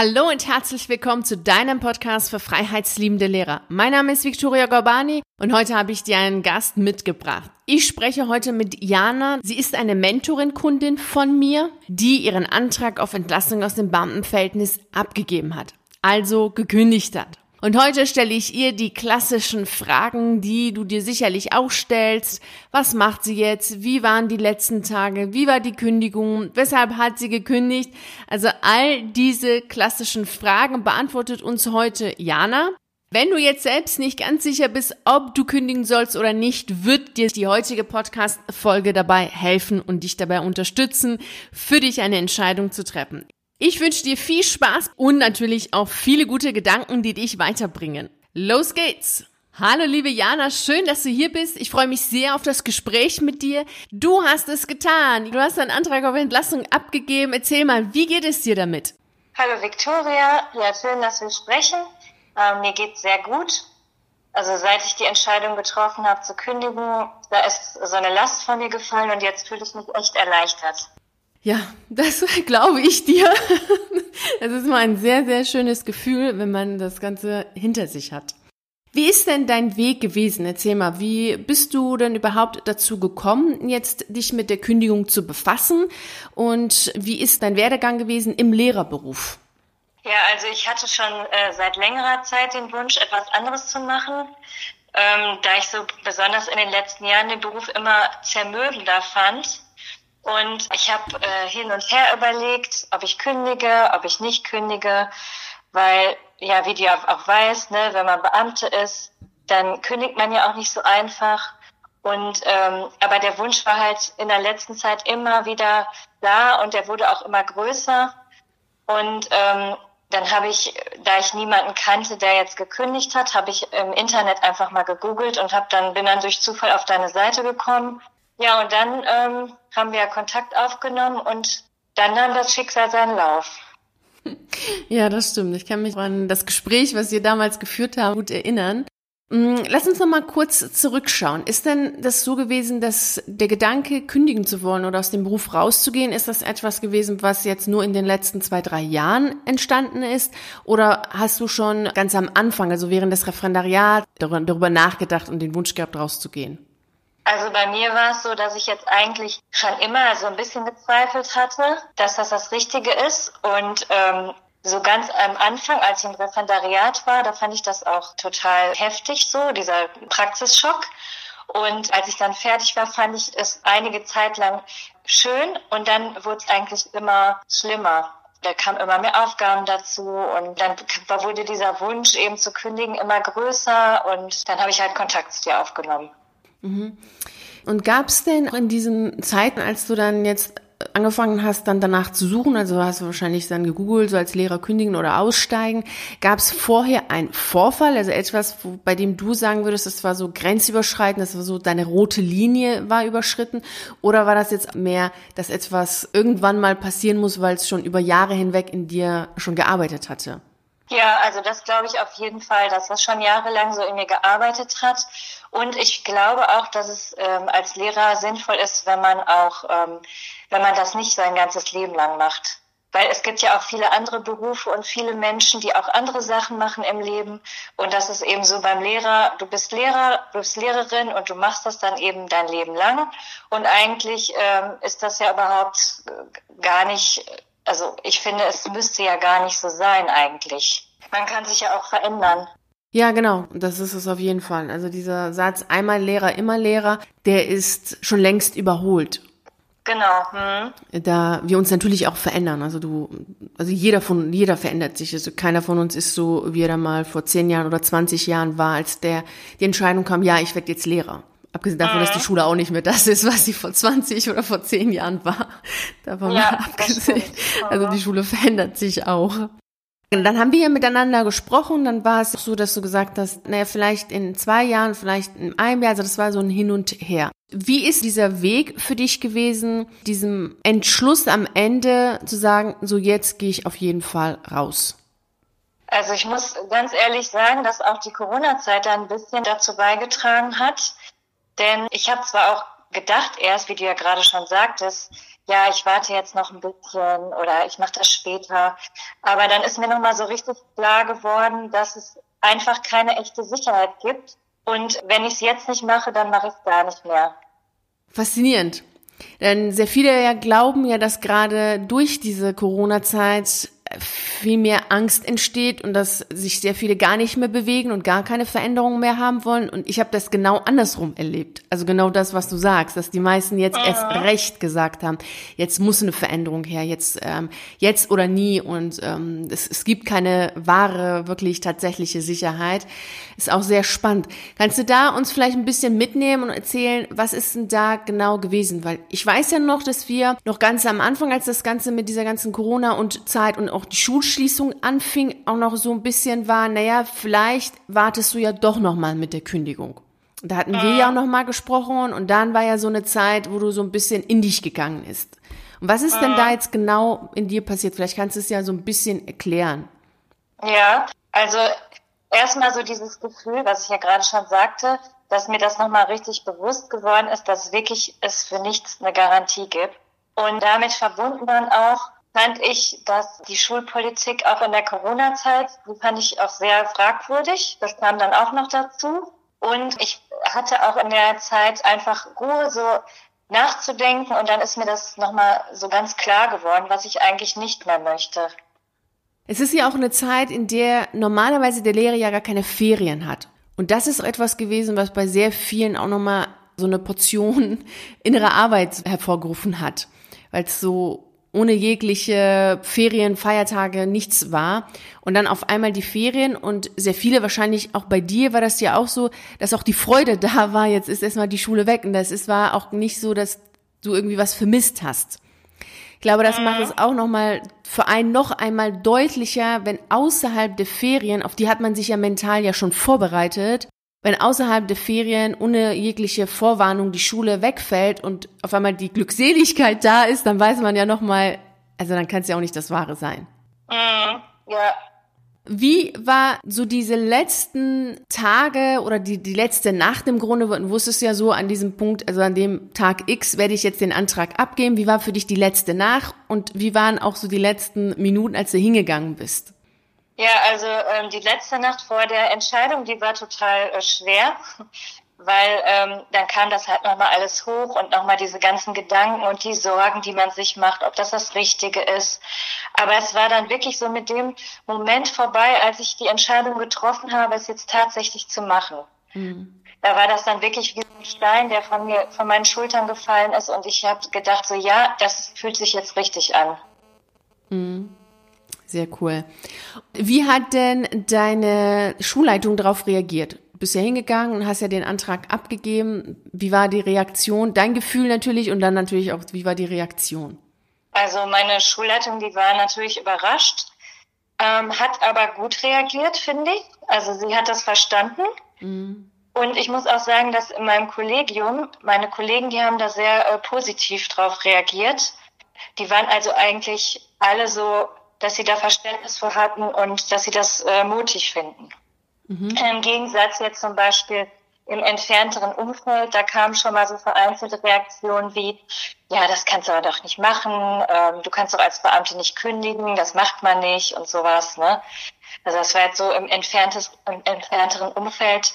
Hallo und herzlich willkommen zu deinem Podcast für freiheitsliebende Lehrer. Mein Name ist Victoria Gorbani und heute habe ich dir einen Gast mitgebracht. Ich spreche heute mit Jana. Sie ist eine Mentorin-Kundin von mir, die ihren Antrag auf Entlassung aus dem Beamtenverhältnis abgegeben hat, also gekündigt hat. Und heute stelle ich ihr die klassischen Fragen, die du dir sicherlich auch stellst. Was macht sie jetzt? Wie waren die letzten Tage? Wie war die Kündigung? Weshalb hat sie gekündigt? Also all diese klassischen Fragen beantwortet uns heute Jana. Wenn du jetzt selbst nicht ganz sicher bist, ob du kündigen sollst oder nicht, wird dir die heutige Podcast-Folge dabei helfen und dich dabei unterstützen, für dich eine Entscheidung zu treffen. Ich wünsche dir viel Spaß und natürlich auch viele gute Gedanken, die dich weiterbringen. Los geht's! Hallo liebe Jana, schön, dass du hier bist. Ich freue mich sehr auf das Gespräch mit dir. Du hast es getan. Du hast deinen Antrag auf Entlassung abgegeben. Erzähl mal, wie geht es dir damit? Hallo Victoria, ja schön, dass wir sprechen. Ähm, mir geht's sehr gut. Also seit ich die Entscheidung getroffen habe zu kündigen, da ist so eine Last von mir gefallen und jetzt fühle ich mich echt erleichtert. Ja, das glaube ich dir. Es ist mal ein sehr, sehr schönes Gefühl, wenn man das Ganze hinter sich hat. Wie ist denn dein Weg gewesen? Erzähl mal, wie bist du denn überhaupt dazu gekommen, jetzt dich mit der Kündigung zu befassen? Und wie ist dein Werdegang gewesen im Lehrerberuf? Ja, also ich hatte schon äh, seit längerer Zeit den Wunsch, etwas anderes zu machen, ähm, da ich so besonders in den letzten Jahren den Beruf immer zermürbender fand und ich habe äh, hin und her überlegt, ob ich kündige, ob ich nicht kündige, weil, ja, wie du auch weißt, ne, wenn man Beamte ist, dann kündigt man ja auch nicht so einfach. Und ähm, aber der Wunsch war halt in der letzten Zeit immer wieder da und der wurde auch immer größer. Und ähm, dann habe ich, da ich niemanden kannte, der jetzt gekündigt hat, habe ich im Internet einfach mal gegoogelt und habe dann bin dann durch Zufall auf deine Seite gekommen ja, und dann ähm, haben wir Kontakt aufgenommen und dann nahm das Schicksal seinen Lauf. Ja, das stimmt. Ich kann mich an das Gespräch, was wir damals geführt haben, gut erinnern. Mm, lass uns noch mal kurz zurückschauen. Ist denn das so gewesen, dass der Gedanke, kündigen zu wollen oder aus dem Beruf rauszugehen, ist das etwas gewesen, was jetzt nur in den letzten zwei, drei Jahren entstanden ist? Oder hast du schon ganz am Anfang, also während des Referendariats, darüber nachgedacht und den Wunsch gehabt, rauszugehen? Also bei mir war es so, dass ich jetzt eigentlich schon immer so ein bisschen gezweifelt hatte, dass das das Richtige ist. Und ähm, so ganz am Anfang, als ich im Referendariat war, da fand ich das auch total heftig so, dieser Praxisschock. Und als ich dann fertig war, fand ich es einige Zeit lang schön und dann wurde es eigentlich immer schlimmer. Da kamen immer mehr Aufgaben dazu und dann wurde dieser Wunsch eben zu kündigen immer größer und dann habe ich halt Kontakt zu dir aufgenommen. Mhm. Und gab es denn in diesen Zeiten, als du dann jetzt angefangen hast, dann danach zu suchen, also hast du wahrscheinlich dann gegoogelt, so als Lehrer kündigen oder aussteigen, gab es vorher einen Vorfall, also etwas, wo, bei dem du sagen würdest, das war so grenzüberschreitend, das war so deine rote Linie war überschritten, oder war das jetzt mehr, dass etwas irgendwann mal passieren muss, weil es schon über Jahre hinweg in dir schon gearbeitet hatte? Ja, also das glaube ich auf jeden Fall, dass das schon jahrelang so in mir gearbeitet hat. Und ich glaube auch, dass es ähm, als Lehrer sinnvoll ist, wenn man auch, ähm, wenn man das nicht sein ganzes Leben lang macht. Weil es gibt ja auch viele andere Berufe und viele Menschen, die auch andere Sachen machen im Leben. Und das ist eben so beim Lehrer, du bist Lehrer, du bist Lehrerin und du machst das dann eben dein Leben lang. Und eigentlich ähm, ist das ja überhaupt äh, gar nicht also ich finde, es müsste ja gar nicht so sein eigentlich. Man kann sich ja auch verändern. Ja, genau, das ist es auf jeden Fall. Also dieser Satz einmal Lehrer, immer Lehrer, der ist schon längst überholt. Genau. Hm. Da wir uns natürlich auch verändern. Also du, also jeder von, jeder verändert sich. Also keiner von uns ist so, wie er da mal vor zehn Jahren oder 20 Jahren war, als der die Entscheidung kam, ja, ich werde jetzt Lehrer. Abgesehen davon, dass die Schule auch nicht mehr das ist, was sie vor 20 oder vor 10 Jahren war. Davon ja, mal abgesehen. Also die Schule verändert sich auch. Und dann haben wir ja miteinander gesprochen, dann war es so, dass du gesagt hast, naja, vielleicht in zwei Jahren, vielleicht in einem Jahr, also das war so ein Hin und Her. Wie ist dieser Weg für dich gewesen, diesem Entschluss am Ende zu sagen, so jetzt gehe ich auf jeden Fall raus? Also ich muss ganz ehrlich sagen, dass auch die Corona-Zeit da ein bisschen dazu beigetragen hat, denn ich habe zwar auch gedacht erst, wie du ja gerade schon sagtest, ja, ich warte jetzt noch ein bisschen oder ich mache das später. Aber dann ist mir nochmal so richtig klar geworden, dass es einfach keine echte Sicherheit gibt. Und wenn ich es jetzt nicht mache, dann mache ich es gar nicht mehr. Faszinierend. Denn sehr viele ja glauben ja, dass gerade durch diese Corona-Zeit viel mehr Angst entsteht und dass sich sehr viele gar nicht mehr bewegen und gar keine Veränderungen mehr haben wollen. Und ich habe das genau andersrum erlebt. Also genau das, was du sagst, dass die meisten jetzt erst recht gesagt haben, jetzt muss eine Veränderung her, jetzt, ähm, jetzt oder nie. Und ähm, es, es gibt keine wahre, wirklich tatsächliche Sicherheit. Ist auch sehr spannend. Kannst du da uns vielleicht ein bisschen mitnehmen und erzählen, was ist denn da genau gewesen? Weil ich weiß ja noch, dass wir noch ganz am Anfang, als das Ganze mit dieser ganzen Corona und Zeit und auch die Schulschließung anfing, auch noch so ein bisschen war, naja, vielleicht wartest du ja doch noch mal mit der Kündigung. Da hatten wir ja auch noch mal gesprochen und dann war ja so eine Zeit, wo du so ein bisschen in dich gegangen ist. Und was ist denn da jetzt genau in dir passiert? Vielleicht kannst du es ja so ein bisschen erklären. Ja, also erstmal so dieses Gefühl, was ich ja gerade schon sagte, dass mir das nochmal richtig bewusst geworden ist, dass wirklich es für nichts eine Garantie gibt. Und damit verbunden dann auch fand ich, dass die Schulpolitik auch in der Corona-Zeit, die fand ich auch sehr fragwürdig. Das kam dann auch noch dazu. Und ich hatte auch in der Zeit einfach Ruhe, so nachzudenken. Und dann ist mir das nochmal so ganz klar geworden, was ich eigentlich nicht mehr möchte. Es ist ja auch eine Zeit, in der normalerweise der Lehrer ja gar keine Ferien hat. Und das ist etwas gewesen, was bei sehr vielen auch nochmal so eine Portion innere Arbeit hervorgerufen hat. Weil es so ohne jegliche Ferien, Feiertage, nichts war. Und dann auf einmal die Ferien und sehr viele, wahrscheinlich auch bei dir war das ja auch so, dass auch die Freude da war, jetzt ist erstmal die Schule weg. Und das ist, war auch nicht so, dass du irgendwie was vermisst hast. Ich glaube, das macht es auch nochmal für einen noch einmal deutlicher, wenn außerhalb der Ferien, auf die hat man sich ja mental ja schon vorbereitet, wenn außerhalb der Ferien ohne jegliche Vorwarnung die Schule wegfällt und auf einmal die Glückseligkeit da ist, dann weiß man ja noch mal, also dann kann es ja auch nicht das Wahre sein. Mhm, ja. Wie war so diese letzten Tage oder die, die letzte Nacht im Grunde? Du wusstest ja so an diesem Punkt, also an dem Tag X werde ich jetzt den Antrag abgeben. Wie war für dich die letzte Nacht und wie waren auch so die letzten Minuten, als du hingegangen bist? Ja, also ähm, die letzte Nacht vor der Entscheidung, die war total äh, schwer, weil ähm, dann kam das halt nochmal alles hoch und nochmal diese ganzen Gedanken und die Sorgen, die man sich macht, ob das das Richtige ist. Aber es war dann wirklich so mit dem Moment vorbei, als ich die Entscheidung getroffen habe, es jetzt tatsächlich zu machen. Mhm. Da war das dann wirklich wie ein Stein, der von mir, von meinen Schultern gefallen ist und ich habe gedacht so, ja, das fühlt sich jetzt richtig an. Mhm. Sehr cool. Wie hat denn deine Schulleitung darauf reagiert? Du bist ja hingegangen und hast ja den Antrag abgegeben. Wie war die Reaktion? Dein Gefühl natürlich und dann natürlich auch, wie war die Reaktion? Also meine Schulleitung, die war natürlich überrascht, ähm, hat aber gut reagiert, finde ich. Also sie hat das verstanden. Mhm. Und ich muss auch sagen, dass in meinem Kollegium, meine Kollegen, die haben da sehr äh, positiv drauf reagiert. Die waren also eigentlich alle so dass sie da Verständnis für hatten und dass sie das äh, mutig finden. Mhm. Im Gegensatz jetzt zum Beispiel im entfernteren Umfeld, da kamen schon mal so vereinzelte Reaktionen wie, ja, das kannst du aber doch nicht machen, ähm, du kannst doch als Beamte nicht kündigen, das macht man nicht und sowas. Ne? Also das war jetzt so im, entferntes, im entfernteren Umfeld.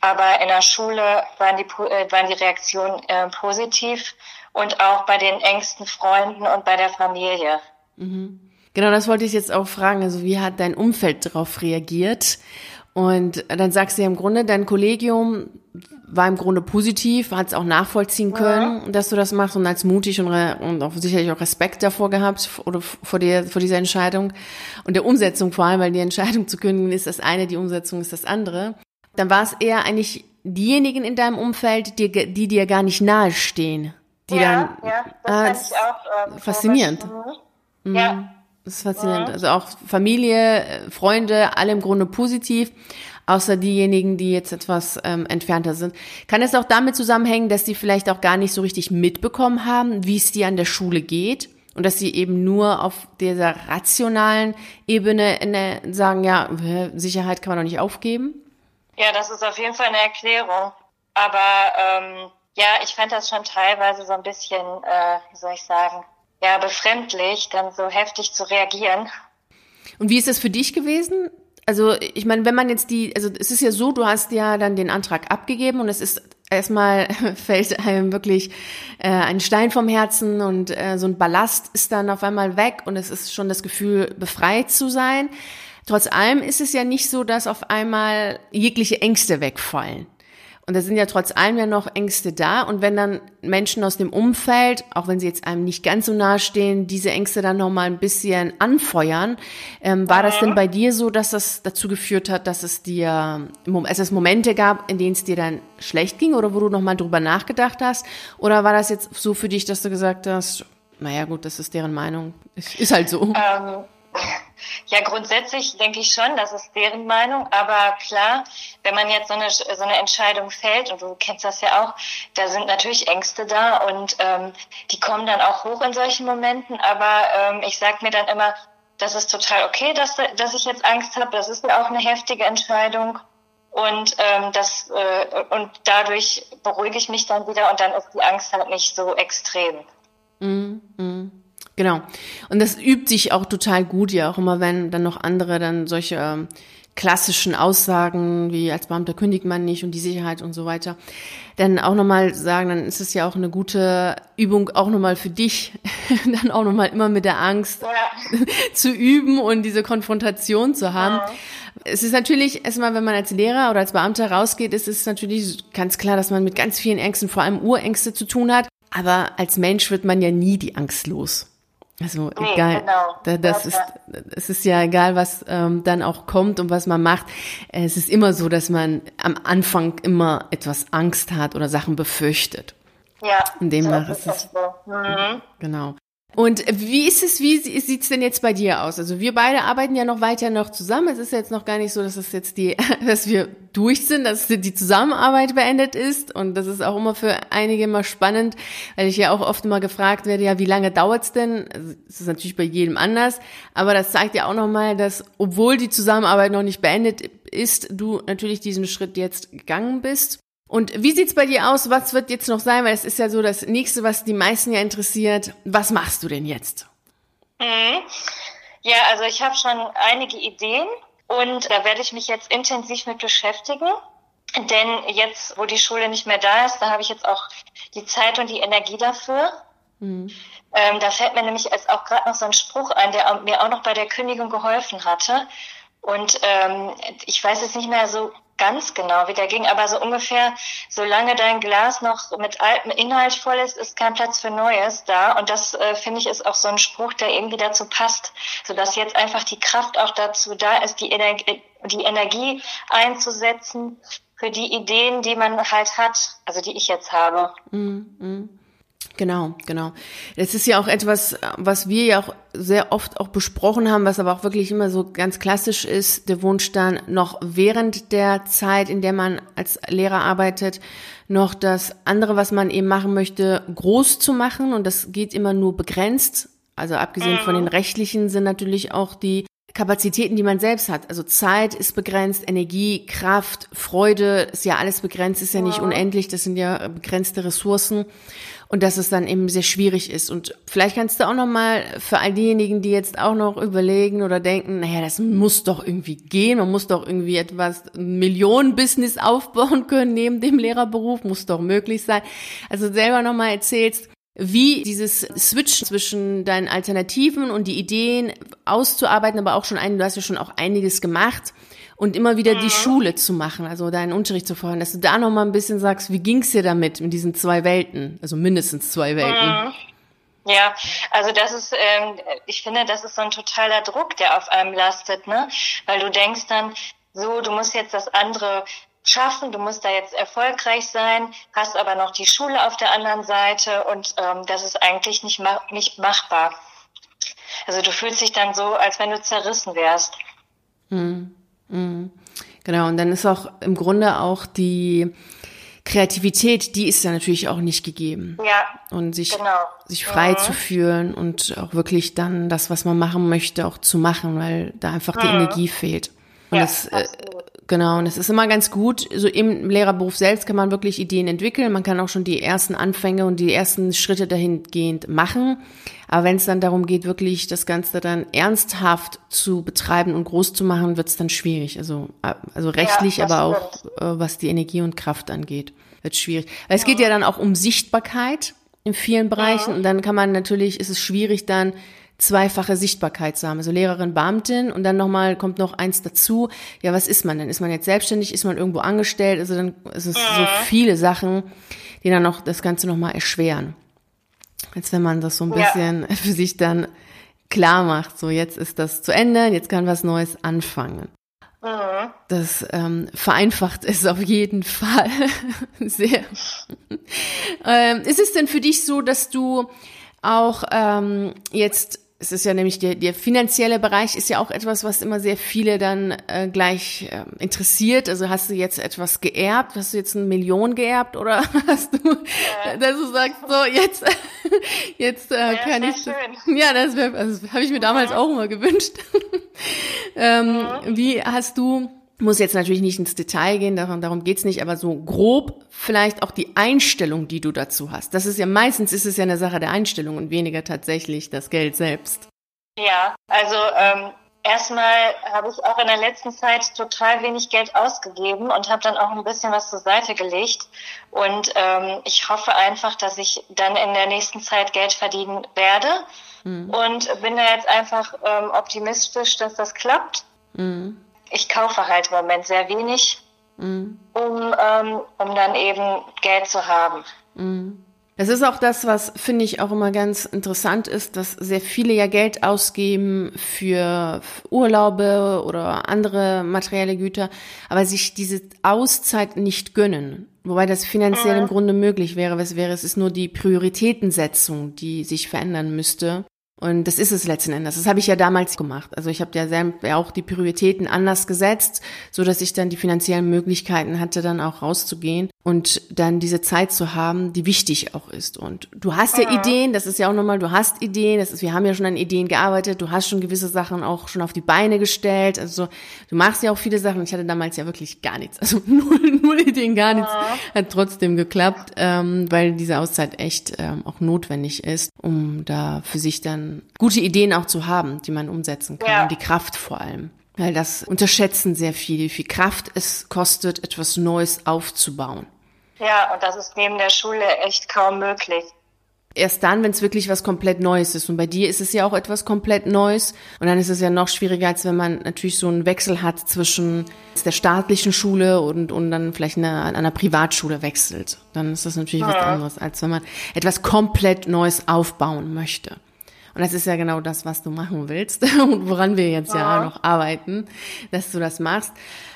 Aber in der Schule waren die, äh, waren die Reaktionen äh, positiv und auch bei den engsten Freunden und bei der Familie. Mhm. Genau, das wollte ich jetzt auch fragen. Also wie hat dein Umfeld darauf reagiert? Und dann sagst du ja im Grunde, dein Kollegium war im Grunde positiv, hat es auch nachvollziehen können, ja. dass du das machst und als mutig und, und auch sicherlich auch Respekt davor gehabt oder vor dir, vor dieser Entscheidung und der Umsetzung vor allem, weil die Entscheidung zu kündigen ist das eine, die Umsetzung ist das andere. Dann war es eher eigentlich diejenigen in deinem Umfeld, die, die dir gar nicht nahestehen, die ja, dann ja, das ah, auch, ähm, faszinierend. Mhm. Ja. Das ist faszinierend. Also auch Familie, äh, Freunde, alle im Grunde positiv, außer diejenigen, die jetzt etwas ähm, entfernter sind. Kann es auch damit zusammenhängen, dass die vielleicht auch gar nicht so richtig mitbekommen haben, wie es dir an der Schule geht? Und dass sie eben nur auf dieser rationalen Ebene der, sagen, ja, Sicherheit kann man doch nicht aufgeben? Ja, das ist auf jeden Fall eine Erklärung. Aber ähm, Ja, ich fand das schon teilweise so ein bisschen, äh, wie soll ich sagen, ja, befremdlich, dann so heftig zu reagieren. Und wie ist es für dich gewesen? Also, ich meine, wenn man jetzt die, also es ist ja so, du hast ja dann den Antrag abgegeben und es ist erstmal fällt einem wirklich äh, ein Stein vom Herzen und äh, so ein Ballast ist dann auf einmal weg und es ist schon das Gefühl, befreit zu sein. Trotz allem ist es ja nicht so, dass auf einmal jegliche Ängste wegfallen. Und da sind ja trotz allem ja noch Ängste da. Und wenn dann Menschen aus dem Umfeld, auch wenn sie jetzt einem nicht ganz so nahe stehen, diese Ängste dann nochmal ein bisschen anfeuern, ähm, war das denn bei dir so, dass das dazu geführt hat, dass es dir, es es Momente gab, in denen es dir dann schlecht ging oder wo du nochmal drüber nachgedacht hast? Oder war das jetzt so für dich, dass du gesagt hast, naja gut, das ist deren Meinung, ist halt so? Ähm ja, grundsätzlich denke ich schon, das ist deren Meinung. Aber klar, wenn man jetzt so eine, so eine Entscheidung fällt, und du kennst das ja auch, da sind natürlich Ängste da und ähm, die kommen dann auch hoch in solchen Momenten. Aber ähm, ich sag mir dann immer, das ist total okay, dass, dass ich jetzt Angst habe. Das ist ja auch eine heftige Entscheidung. Und ähm, das äh, und dadurch beruhige ich mich dann wieder und dann ist die Angst halt nicht so extrem. Mm, mm. Genau. Und das übt sich auch total gut, ja, auch immer wenn dann noch andere dann solche ähm, klassischen Aussagen wie als Beamter kündigt man nicht und die Sicherheit und so weiter, dann auch nochmal sagen, dann ist es ja auch eine gute Übung auch nochmal für dich, dann auch nochmal immer mit der Angst ja. zu üben und diese Konfrontation zu haben. Ja. Es ist natürlich erstmal, wenn man als Lehrer oder als Beamter rausgeht, ist es natürlich ganz klar, dass man mit ganz vielen Ängsten, vor allem Urängste zu tun hat. Aber als Mensch wird man ja nie die Angst los. Also nee, egal, genau. das ist, es ist ja egal, was ähm, dann auch kommt und was man macht. Es ist immer so, dass man am Anfang immer etwas Angst hat oder Sachen befürchtet. Ja. Und demnach ist es. So. Mhm. Genau. Und wie ist es, wie sieht's denn jetzt bei dir aus? Also wir beide arbeiten ja noch weiter noch zusammen. Es ist jetzt noch gar nicht so, dass es jetzt die, dass wir durch sind, dass die Zusammenarbeit beendet ist. Und das ist auch immer für einige immer spannend, weil ich ja auch oft immer gefragt werde, ja, wie lange dauert's denn? Also, das ist natürlich bei jedem anders. Aber das zeigt ja auch nochmal, dass, obwohl die Zusammenarbeit noch nicht beendet ist, du natürlich diesen Schritt jetzt gegangen bist. Und wie sieht's bei dir aus? Was wird jetzt noch sein? Weil es ist ja so das nächste, was die meisten ja interessiert. Was machst du denn jetzt? Mhm. Ja, also ich habe schon einige Ideen und da werde ich mich jetzt intensiv mit beschäftigen. Denn jetzt, wo die Schule nicht mehr da ist, da habe ich jetzt auch die Zeit und die Energie dafür. Mhm. Ähm, da fällt mir nämlich jetzt auch gerade noch so ein Spruch ein, der mir auch noch bei der Kündigung geholfen hatte. Und ähm, ich weiß jetzt nicht mehr so ganz genau, wie der ging, aber so ungefähr, solange dein Glas noch mit altem Inhalt voll ist, ist kein Platz für Neues da. Und das, äh, finde ich, ist auch so ein Spruch, der irgendwie dazu passt, sodass jetzt einfach die Kraft auch dazu da ist, die, Ener die Energie einzusetzen für die Ideen, die man halt hat, also die ich jetzt habe. Mm, mm. Genau, genau. Das ist ja auch etwas, was wir ja auch sehr oft auch besprochen haben, was aber auch wirklich immer so ganz klassisch ist, der Wunsch dann noch während der Zeit, in der man als Lehrer arbeitet, noch das andere, was man eben machen möchte, groß zu machen. Und das geht immer nur begrenzt. Also abgesehen von den mhm. rechtlichen sind natürlich auch die Kapazitäten, die man selbst hat. Also Zeit ist begrenzt, Energie, Kraft, Freude ist ja alles begrenzt, ist ja nicht unendlich, das sind ja begrenzte Ressourcen und dass es dann eben sehr schwierig ist. Und vielleicht kannst du auch noch mal für all diejenigen, die jetzt auch noch überlegen oder denken, naja, das muss doch irgendwie gehen, man muss doch irgendwie etwas Millionen-Business aufbauen können neben dem Lehrerberuf, muss doch möglich sein. Also selber noch mal erzählst, wie dieses Switch zwischen deinen Alternativen und die Ideen auszuarbeiten, aber auch schon ein, du hast ja schon auch einiges gemacht und immer wieder die mhm. Schule zu machen, also deinen Unterricht zu fordern, dass du da noch mal ein bisschen sagst, wie ging's dir damit in diesen zwei Welten, also mindestens zwei Welten? Mhm. Ja, also das ist, ähm, ich finde, das ist so ein totaler Druck, der auf einem lastet, ne? Weil du denkst dann, so, du musst jetzt das andere schaffen, du musst da jetzt erfolgreich sein, hast aber noch die Schule auf der anderen Seite und ähm, das ist eigentlich nicht, ma nicht machbar. Also du fühlst dich dann so, als wenn du zerrissen wärst. Mhm. Mhm. Genau, und dann ist auch im Grunde auch die Kreativität, die ist ja natürlich auch nicht gegeben. Ja. Und sich, genau. sich frei mhm. zu fühlen und auch wirklich dann das, was man machen möchte, auch zu machen, weil da einfach die mhm. Energie fehlt. Und ja, das äh, Genau, und es ist immer ganz gut, so im Lehrerberuf selbst kann man wirklich Ideen entwickeln, man kann auch schon die ersten Anfänge und die ersten Schritte dahingehend machen. Aber wenn es dann darum geht, wirklich das Ganze dann ernsthaft zu betreiben und groß zu machen, wird es dann schwierig. Also, also rechtlich, ja, aber auch äh, was die Energie und Kraft angeht, wird schwierig. Weil es geht ja dann auch um Sichtbarkeit in vielen Bereichen ja. und dann kann man natürlich, ist es schwierig dann zweifache Sichtbarkeit zu haben. Also Lehrerin, Beamtin und dann nochmal kommt noch eins dazu. Ja, was ist man denn? Ist man jetzt selbstständig? Ist man irgendwo angestellt? Also dann ist es so viele Sachen, die dann noch das Ganze nochmal erschweren. Als wenn man das so ein bisschen ja. für sich dann klar macht. So, jetzt ist das zu Ende, jetzt kann was Neues anfangen. Mhm. Das ähm, vereinfacht es auf jeden Fall sehr. ähm, ist es denn für dich so, dass du auch ähm, jetzt es ist ja nämlich der, der finanzielle Bereich ist ja auch etwas, was immer sehr viele dann äh, gleich äh, interessiert. Also hast du jetzt etwas geerbt? Hast du jetzt eine Million geerbt oder hast du, ja. dass du sagst, so jetzt, jetzt äh, ja, kann ich. Schön. Ja, das wäre, also habe ich mir damals auch immer gewünscht. ähm, mhm. Wie hast du muss jetzt natürlich nicht ins Detail gehen, darum, darum geht's nicht, aber so grob vielleicht auch die Einstellung, die du dazu hast. Das ist ja meistens ist es ja eine Sache der Einstellung und weniger tatsächlich das Geld selbst. Ja, also ähm, erstmal habe ich auch in der letzten Zeit total wenig Geld ausgegeben und habe dann auch ein bisschen was zur Seite gelegt. Und ähm, ich hoffe einfach, dass ich dann in der nächsten Zeit Geld verdienen werde. Mhm. Und bin da jetzt einfach ähm, optimistisch, dass das klappt. Mhm ich kaufe halt im Moment sehr wenig, mhm. um, ähm, um dann eben Geld zu haben. Mhm. Das ist auch das, was finde ich auch immer ganz interessant ist, dass sehr viele ja Geld ausgeben für Urlaube oder andere materielle Güter, aber sich diese Auszeit nicht gönnen. Wobei das finanziell mhm. im Grunde möglich wäre. Was wäre, es ist nur die Prioritätensetzung, die sich verändern müsste. Und das ist es letzten Endes. Das habe ich ja damals gemacht. Also ich habe ja auch die Prioritäten anders gesetzt, so dass ich dann die finanziellen Möglichkeiten hatte, dann auch rauszugehen und dann diese Zeit zu haben, die wichtig auch ist. Und du hast ja, ja Ideen, das ist ja auch nochmal, du hast Ideen, das ist, wir haben ja schon an Ideen gearbeitet, du hast schon gewisse Sachen auch schon auf die Beine gestellt. Also du machst ja auch viele Sachen. Ich hatte damals ja wirklich gar nichts. Also null, null Ideen, gar nichts. Ja. Hat trotzdem geklappt, ähm, weil diese Auszeit echt ähm, auch notwendig ist, um da für sich dann gute Ideen auch zu haben, die man umsetzen kann. Ja. Die Kraft vor allem. Weil das unterschätzen sehr viele, wie viel Kraft es kostet, etwas Neues aufzubauen. Ja, und das ist neben der Schule echt kaum möglich. Erst dann, wenn es wirklich was komplett Neues ist. Und bei dir ist es ja auch etwas komplett Neues. Und dann ist es ja noch schwieriger, als wenn man natürlich so einen Wechsel hat zwischen der staatlichen Schule und, und dann vielleicht eine, an einer Privatschule wechselt. Dann ist das natürlich ja. was anderes, als wenn man etwas komplett Neues aufbauen möchte. Und das ist ja genau das, was du machen willst und woran wir jetzt ja, ja noch arbeiten, dass du das machst.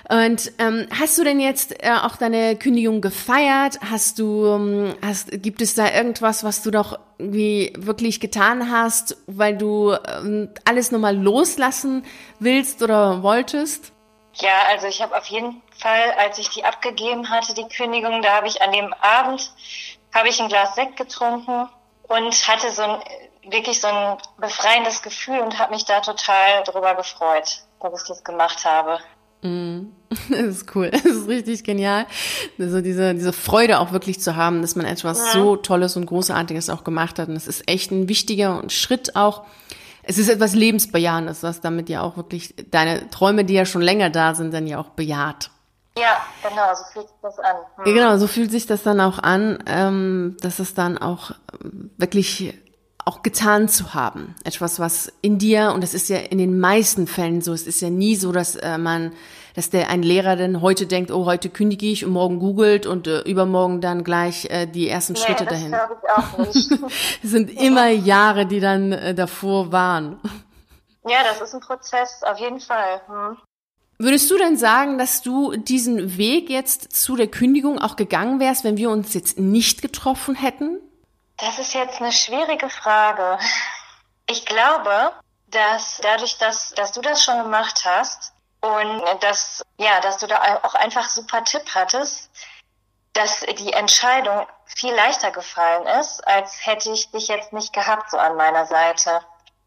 Und ähm, hast du denn jetzt äh, auch deine Kündigung gefeiert? Hast du, ähm, hast, gibt es da irgendwas, was du doch irgendwie wirklich getan hast, weil du ähm, alles nochmal loslassen willst oder wolltest? Ja, also ich habe auf jeden Fall, als ich die abgegeben hatte, die Kündigung, da habe ich an dem Abend habe ich ein Glas Sekt getrunken und hatte so ein wirklich so ein befreiendes Gefühl und habe mich da total drüber gefreut, dass ich das gemacht habe. Mm, das ist cool. Das ist richtig genial. Also diese, diese Freude auch wirklich zu haben, dass man etwas ja. so Tolles und Großartiges auch gemacht hat. Und das ist echt ein wichtiger Schritt auch. Es ist etwas Lebensbejahendes, was damit ja auch wirklich deine Träume, die ja schon länger da sind, dann ja auch bejaht. Ja, genau, so fühlt sich das an. Hm. Ja, genau, so fühlt sich das dann auch an, ähm, dass es dann auch wirklich auch getan zu haben. Etwas, was in dir, und das ist ja in den meisten Fällen so, es ist ja nie so, dass äh, man, dass der ein Lehrer dann heute denkt, oh, heute kündige ich und morgen googelt und äh, übermorgen dann gleich äh, die ersten nee, Schritte das dahin. Das ich auch nicht. es sind immer Jahre, die dann äh, davor waren. Ja, das ist ein Prozess, auf jeden Fall. Hm. Würdest du denn sagen, dass du diesen Weg jetzt zu der Kündigung auch gegangen wärst, wenn wir uns jetzt nicht getroffen hätten? Das ist jetzt eine schwierige Frage. Ich glaube, dass dadurch, dass, dass du das schon gemacht hast und dass, ja, dass du da auch einfach super Tipp hattest, dass die Entscheidung viel leichter gefallen ist, als hätte ich dich jetzt nicht gehabt so an meiner Seite.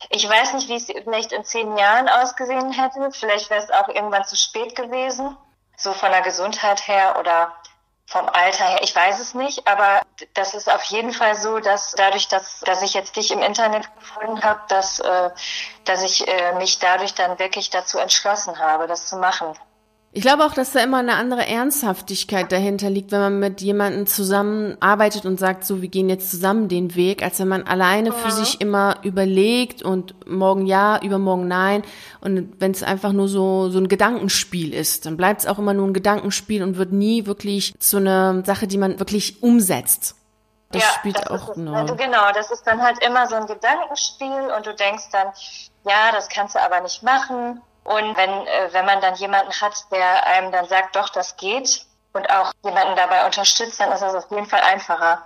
Ich weiß nicht, wie es vielleicht in zehn Jahren ausgesehen hätte. Vielleicht wäre es auch irgendwann zu spät gewesen. so von der Gesundheit her oder vom Alter her, ich weiß es nicht, aber das ist auf jeden Fall so, dass dadurch, dass, dass ich jetzt dich im Internet gefunden habe, dass, äh, dass ich äh, mich dadurch dann wirklich dazu entschlossen habe, das zu machen. Ich glaube auch, dass da immer eine andere Ernsthaftigkeit dahinter liegt, wenn man mit jemandem zusammenarbeitet und sagt, so, wir gehen jetzt zusammen den Weg, als wenn man alleine ja. für sich immer überlegt und morgen ja, übermorgen nein. Und wenn es einfach nur so, so ein Gedankenspiel ist, dann bleibt es auch immer nur ein Gedankenspiel und wird nie wirklich zu einer Sache, die man wirklich umsetzt. Das ja, spielt das auch eine Rolle. Genau, das ist dann halt immer so ein Gedankenspiel und du denkst dann, ja, das kannst du aber nicht machen und wenn, äh, wenn man dann jemanden hat, der einem dann sagt, doch, das geht und auch jemanden dabei unterstützt, dann ist das auf jeden Fall einfacher.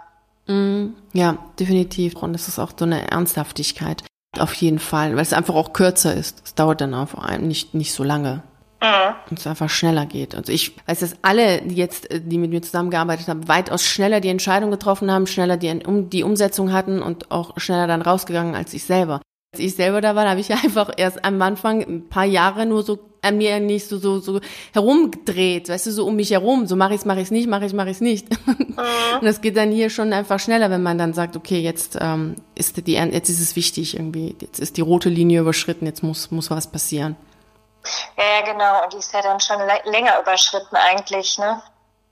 Mm, ja, definitiv. Und es ist auch so eine Ernsthaftigkeit. Auf jeden Fall, weil es einfach auch kürzer ist. Es dauert dann auf einem nicht, nicht so lange. Mhm. Und es einfach schneller geht. Also ich weiß, dass alle, die jetzt, die mit mir zusammengearbeitet haben, weitaus schneller die Entscheidung getroffen haben, schneller die, um, die Umsetzung hatten und auch schneller dann rausgegangen als ich selber. Als ich selber da war, habe ich einfach erst am Anfang ein paar Jahre nur so an mir nicht so so so herumgedreht, weißt du, so um mich herum, so mache ich's, mache ich's nicht, mache ich, mache ich's nicht. Mhm. Und das geht dann hier schon einfach schneller, wenn man dann sagt, okay, jetzt ähm, ist die jetzt ist es wichtig irgendwie, jetzt ist die rote Linie überschritten, jetzt muss muss was passieren. Ja, ja, genau, und die ist ja dann schon länger überschritten eigentlich, ne?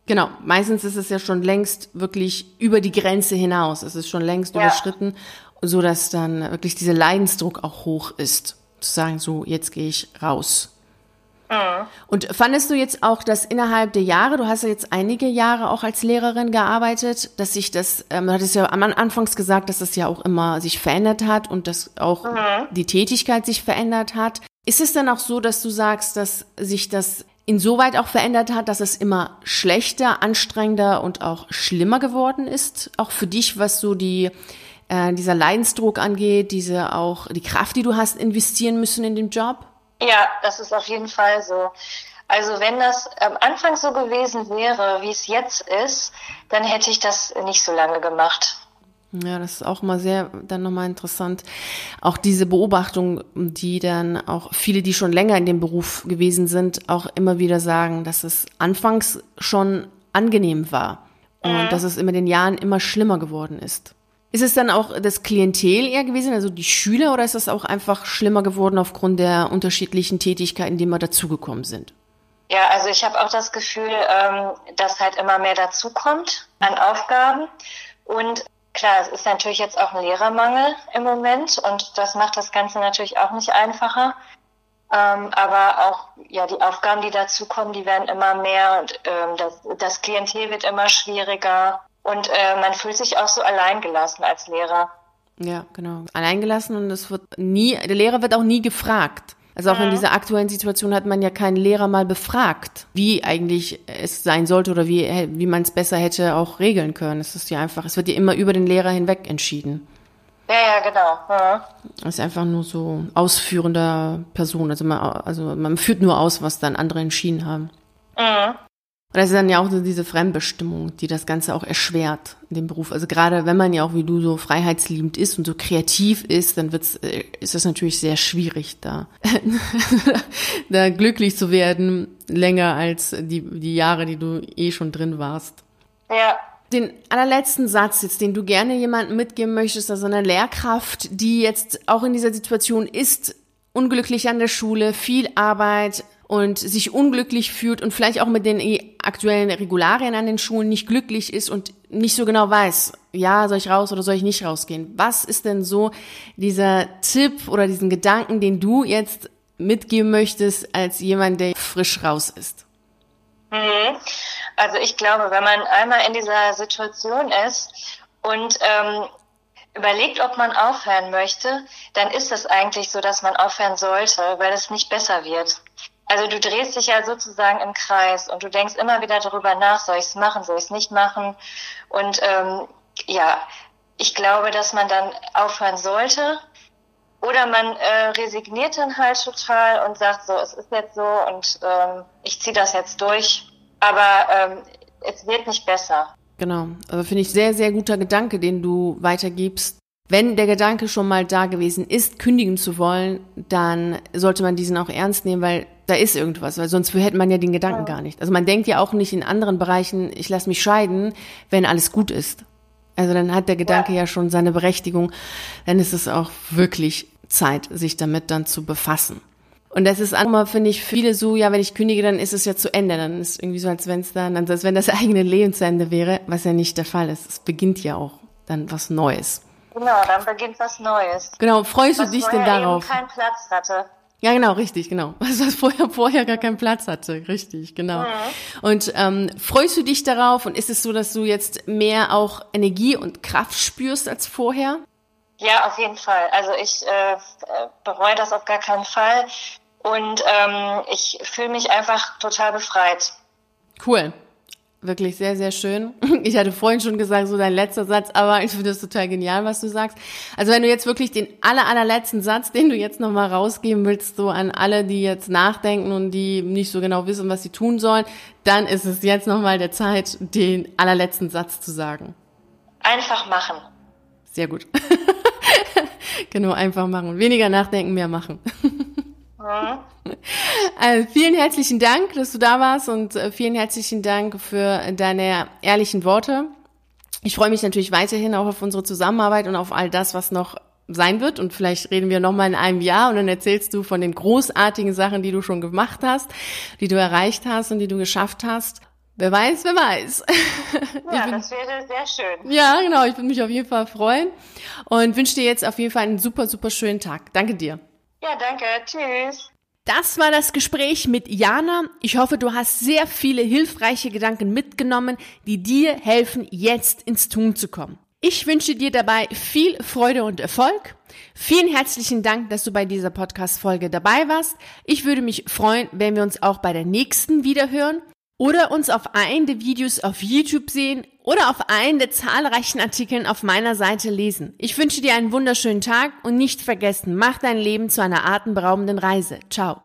Genau, meistens ist es ja schon längst wirklich über die Grenze hinaus. Es ist schon längst ja. überschritten so dass dann wirklich dieser Leidensdruck auch hoch ist. Zu sagen, so, jetzt gehe ich raus. Mhm. Und fandest du jetzt auch, dass innerhalb der Jahre, du hast ja jetzt einige Jahre auch als Lehrerin gearbeitet, dass sich das, ähm, du hattest ja am Anfangs gesagt, dass das ja auch immer sich verändert hat und dass auch mhm. die Tätigkeit sich verändert hat. Ist es dann auch so, dass du sagst, dass sich das insoweit auch verändert hat, dass es immer schlechter, anstrengender und auch schlimmer geworden ist? Auch für dich, was so die, äh, dieser Leidensdruck angeht, diese auch die Kraft, die du hast, investieren müssen in den Job? Ja, das ist auf jeden Fall so. Also wenn das am Anfang so gewesen wäre, wie es jetzt ist, dann hätte ich das nicht so lange gemacht. Ja, das ist auch mal sehr dann nochmal interessant. Auch diese Beobachtung, die dann auch viele, die schon länger in dem Beruf gewesen sind, auch immer wieder sagen, dass es anfangs schon angenehm war und mhm. dass es immer den Jahren immer schlimmer geworden ist. Ist es dann auch das Klientel eher gewesen, also die Schüler, oder ist das auch einfach schlimmer geworden aufgrund der unterschiedlichen Tätigkeiten, die immer dazugekommen sind? Ja, also ich habe auch das Gefühl, ähm, dass halt immer mehr dazukommt an Aufgaben. Und klar, es ist natürlich jetzt auch ein Lehrermangel im Moment und das macht das Ganze natürlich auch nicht einfacher. Ähm, aber auch ja die Aufgaben, die dazukommen, die werden immer mehr und ähm, das, das Klientel wird immer schwieriger. Und äh, man fühlt sich auch so alleingelassen als Lehrer. Ja, genau. Alleingelassen und es wird nie, der Lehrer wird auch nie gefragt. Also auch mhm. in dieser aktuellen Situation hat man ja keinen Lehrer mal befragt, wie eigentlich es sein sollte oder wie, wie man es besser hätte auch regeln können. Es ist ja einfach, es wird ja immer über den Lehrer hinweg entschieden. Ja, ja, genau. Mhm. Es ist einfach nur so ausführender Person. Also man, also man führt nur aus, was dann andere entschieden haben. Mhm. Und das ist dann ja auch so diese Fremdbestimmung, die das Ganze auch erschwert in dem Beruf. Also gerade wenn man ja auch wie du so freiheitsliebend ist und so kreativ ist, dann wird's, äh, ist es natürlich sehr schwierig, da, da glücklich zu werden, länger als die, die Jahre, die du eh schon drin warst. Ja. Den allerletzten Satz jetzt, den du gerne jemandem mitgeben möchtest, also eine Lehrkraft, die jetzt auch in dieser Situation ist, unglücklich an der Schule, viel Arbeit, und sich unglücklich fühlt und vielleicht auch mit den aktuellen Regularien an den Schulen nicht glücklich ist und nicht so genau weiß, ja, soll ich raus oder soll ich nicht rausgehen? Was ist denn so dieser Tipp oder diesen Gedanken, den du jetzt mitgeben möchtest als jemand, der frisch raus ist? Mhm. Also ich glaube, wenn man einmal in dieser Situation ist und ähm, überlegt, ob man aufhören möchte, dann ist es eigentlich so, dass man aufhören sollte, weil es nicht besser wird. Also du drehst dich ja sozusagen im Kreis und du denkst immer wieder darüber nach, soll ich es machen, soll ich es nicht machen? Und ähm, ja, ich glaube, dass man dann aufhören sollte. Oder man äh, resigniert dann halt total und sagt so, es ist jetzt so und ähm, ich ziehe das jetzt durch. Aber ähm, es wird nicht besser. Genau. Also finde ich sehr, sehr guter Gedanke, den du weitergibst. Wenn der Gedanke schon mal da gewesen ist, kündigen zu wollen, dann sollte man diesen auch ernst nehmen, weil da ist irgendwas, weil sonst hätte man ja den Gedanken gar nicht. Also man denkt ja auch nicht in anderen Bereichen, ich lasse mich scheiden, wenn alles gut ist. Also dann hat der Gedanke ja. ja schon seine Berechtigung. Dann ist es auch wirklich Zeit, sich damit dann zu befassen. Und das ist auch mal, finde ich, viele so, ja, wenn ich kündige, dann ist es ja zu Ende. Dann ist irgendwie so, als wenn es dann, als wenn das eigene Leben zu Ende wäre, was ja nicht der Fall ist. Es beginnt ja auch dann was Neues. Genau, dann beginnt was Neues. Genau, freust was du dich denn darauf? Eben keinen Platz hatte. Ja, genau, richtig, genau. Was, was vorher, vorher gar keinen Platz hatte, richtig, genau. Mhm. Und ähm, freust du dich darauf und ist es so, dass du jetzt mehr auch Energie und Kraft spürst als vorher? Ja, auf jeden Fall. Also ich äh, bereue das auf gar keinen Fall und ähm, ich fühle mich einfach total befreit. Cool. Wirklich sehr, sehr schön. Ich hatte vorhin schon gesagt, so dein letzter Satz, aber ich finde das total genial, was du sagst. Also wenn du jetzt wirklich den aller, allerletzten Satz, den du jetzt nochmal rausgeben willst, so an alle, die jetzt nachdenken und die nicht so genau wissen, was sie tun sollen, dann ist es jetzt nochmal der Zeit, den allerletzten Satz zu sagen. Einfach machen. Sehr gut. genau, einfach machen. Weniger nachdenken, mehr machen. Also vielen herzlichen Dank, dass du da warst und äh, vielen herzlichen Dank für deine ehrlichen Worte. Ich freue mich natürlich weiterhin auch auf unsere Zusammenarbeit und auf all das, was noch sein wird. Und vielleicht reden wir nochmal in einem Jahr und dann erzählst du von den großartigen Sachen, die du schon gemacht hast, die du erreicht hast und die du geschafft hast. Wer weiß, wer weiß. Ja, bin, das wäre sehr schön. Ja, genau. Ich würde mich auf jeden Fall freuen und wünsche dir jetzt auf jeden Fall einen super, super schönen Tag. Danke dir. Ja, danke. Tschüss. Das war das Gespräch mit Jana. Ich hoffe, du hast sehr viele hilfreiche Gedanken mitgenommen, die dir helfen, jetzt ins Tun zu kommen. Ich wünsche dir dabei viel Freude und Erfolg. Vielen herzlichen Dank, dass du bei dieser Podcast-Folge dabei warst. Ich würde mich freuen, wenn wir uns auch bei der nächsten wiederhören oder uns auf einen der Videos auf YouTube sehen oder auf einen der zahlreichen Artikeln auf meiner Seite lesen. Ich wünsche dir einen wunderschönen Tag und nicht vergessen, mach dein Leben zu einer atemberaubenden Reise. Ciao.